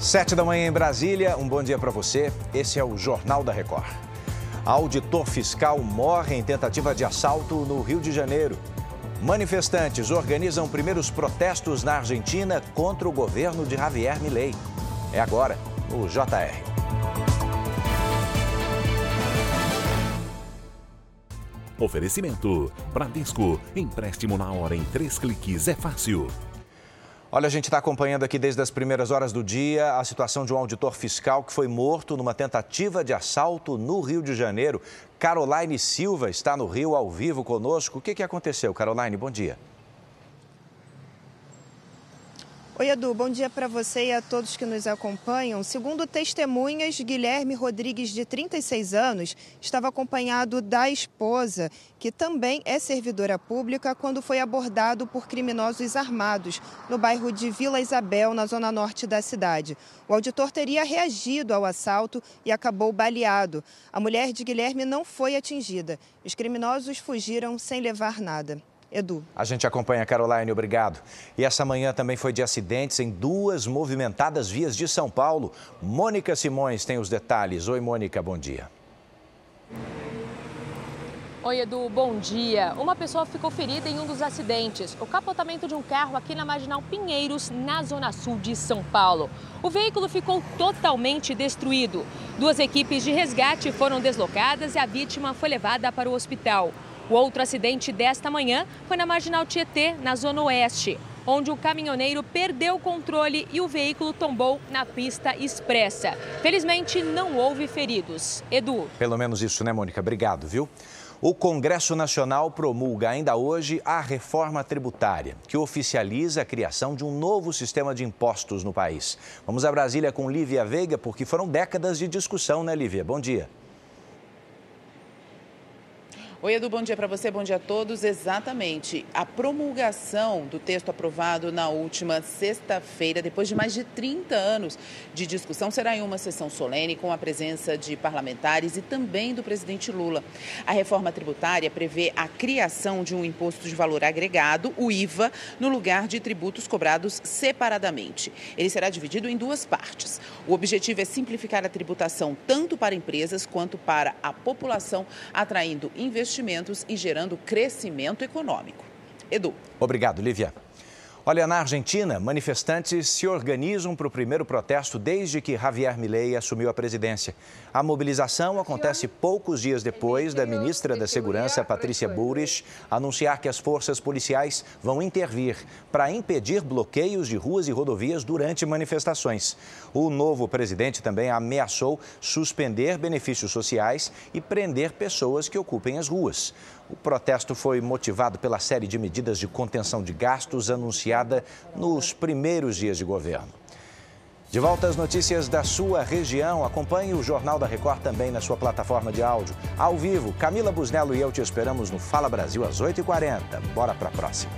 Sete da manhã em Brasília, um bom dia para você. Esse é o Jornal da Record. Auditor fiscal morre em tentativa de assalto no Rio de Janeiro. Manifestantes organizam primeiros protestos na Argentina contra o governo de Javier Milei. É agora, o JR. Oferecimento: Bradesco. Empréstimo na hora em três cliques é fácil. Olha, a gente está acompanhando aqui desde as primeiras horas do dia a situação de um auditor fiscal que foi morto numa tentativa de assalto no Rio de Janeiro. Caroline Silva está no Rio ao vivo conosco. O que, que aconteceu, Caroline? Bom dia. Oi, Edu, bom dia para você e a todos que nos acompanham. Segundo testemunhas, Guilherme Rodrigues, de 36 anos, estava acompanhado da esposa, que também é servidora pública, quando foi abordado por criminosos armados no bairro de Vila Isabel, na zona norte da cidade. O auditor teria reagido ao assalto e acabou baleado. A mulher de Guilherme não foi atingida. Os criminosos fugiram sem levar nada. Edu. A gente acompanha, Caroline, obrigado. E essa manhã também foi de acidentes em duas movimentadas vias de São Paulo. Mônica Simões tem os detalhes. Oi, Mônica, bom dia. Oi, Edu, bom dia. Uma pessoa ficou ferida em um dos acidentes, o capotamento de um carro aqui na Marginal Pinheiros, na zona sul de São Paulo. O veículo ficou totalmente destruído. Duas equipes de resgate foram deslocadas e a vítima foi levada para o hospital. O outro acidente desta manhã foi na Marginal Tietê, na Zona Oeste, onde o caminhoneiro perdeu o controle e o veículo tombou na pista expressa. Felizmente, não houve feridos. Edu. Pelo menos isso, né, Mônica? Obrigado, viu? O Congresso Nacional promulga ainda hoje a reforma tributária, que oficializa a criação de um novo sistema de impostos no país. Vamos a Brasília com Lívia Veiga, porque foram décadas de discussão, né, Lívia? Bom dia. Oi, Edu, bom dia para você, bom dia a todos. Exatamente. A promulgação do texto aprovado na última sexta-feira, depois de mais de 30 anos de discussão, será em uma sessão solene com a presença de parlamentares e também do presidente Lula. A reforma tributária prevê a criação de um imposto de valor agregado, o IVA, no lugar de tributos cobrados separadamente. Ele será dividido em duas partes. O objetivo é simplificar a tributação tanto para empresas quanto para a população, atraindo investimentos investimentos e gerando crescimento econômico. Edu. Obrigado, Lívia. Olha, na Argentina, manifestantes se organizam para o primeiro protesto desde que Javier Milei assumiu a presidência. A mobilização acontece poucos dias depois da ministra da Segurança, Patrícia Bullrich, anunciar que as forças policiais vão intervir para impedir bloqueios de ruas e rodovias durante manifestações. O novo presidente também ameaçou suspender benefícios sociais e prender pessoas que ocupem as ruas. O protesto foi motivado pela série de medidas de contenção de gastos anunciada nos primeiros dias de governo. De volta às notícias da sua região, acompanhe o Jornal da Record também na sua plataforma de áudio. Ao vivo, Camila Busnello e eu te esperamos no Fala Brasil às 8h40. Bora para a próxima.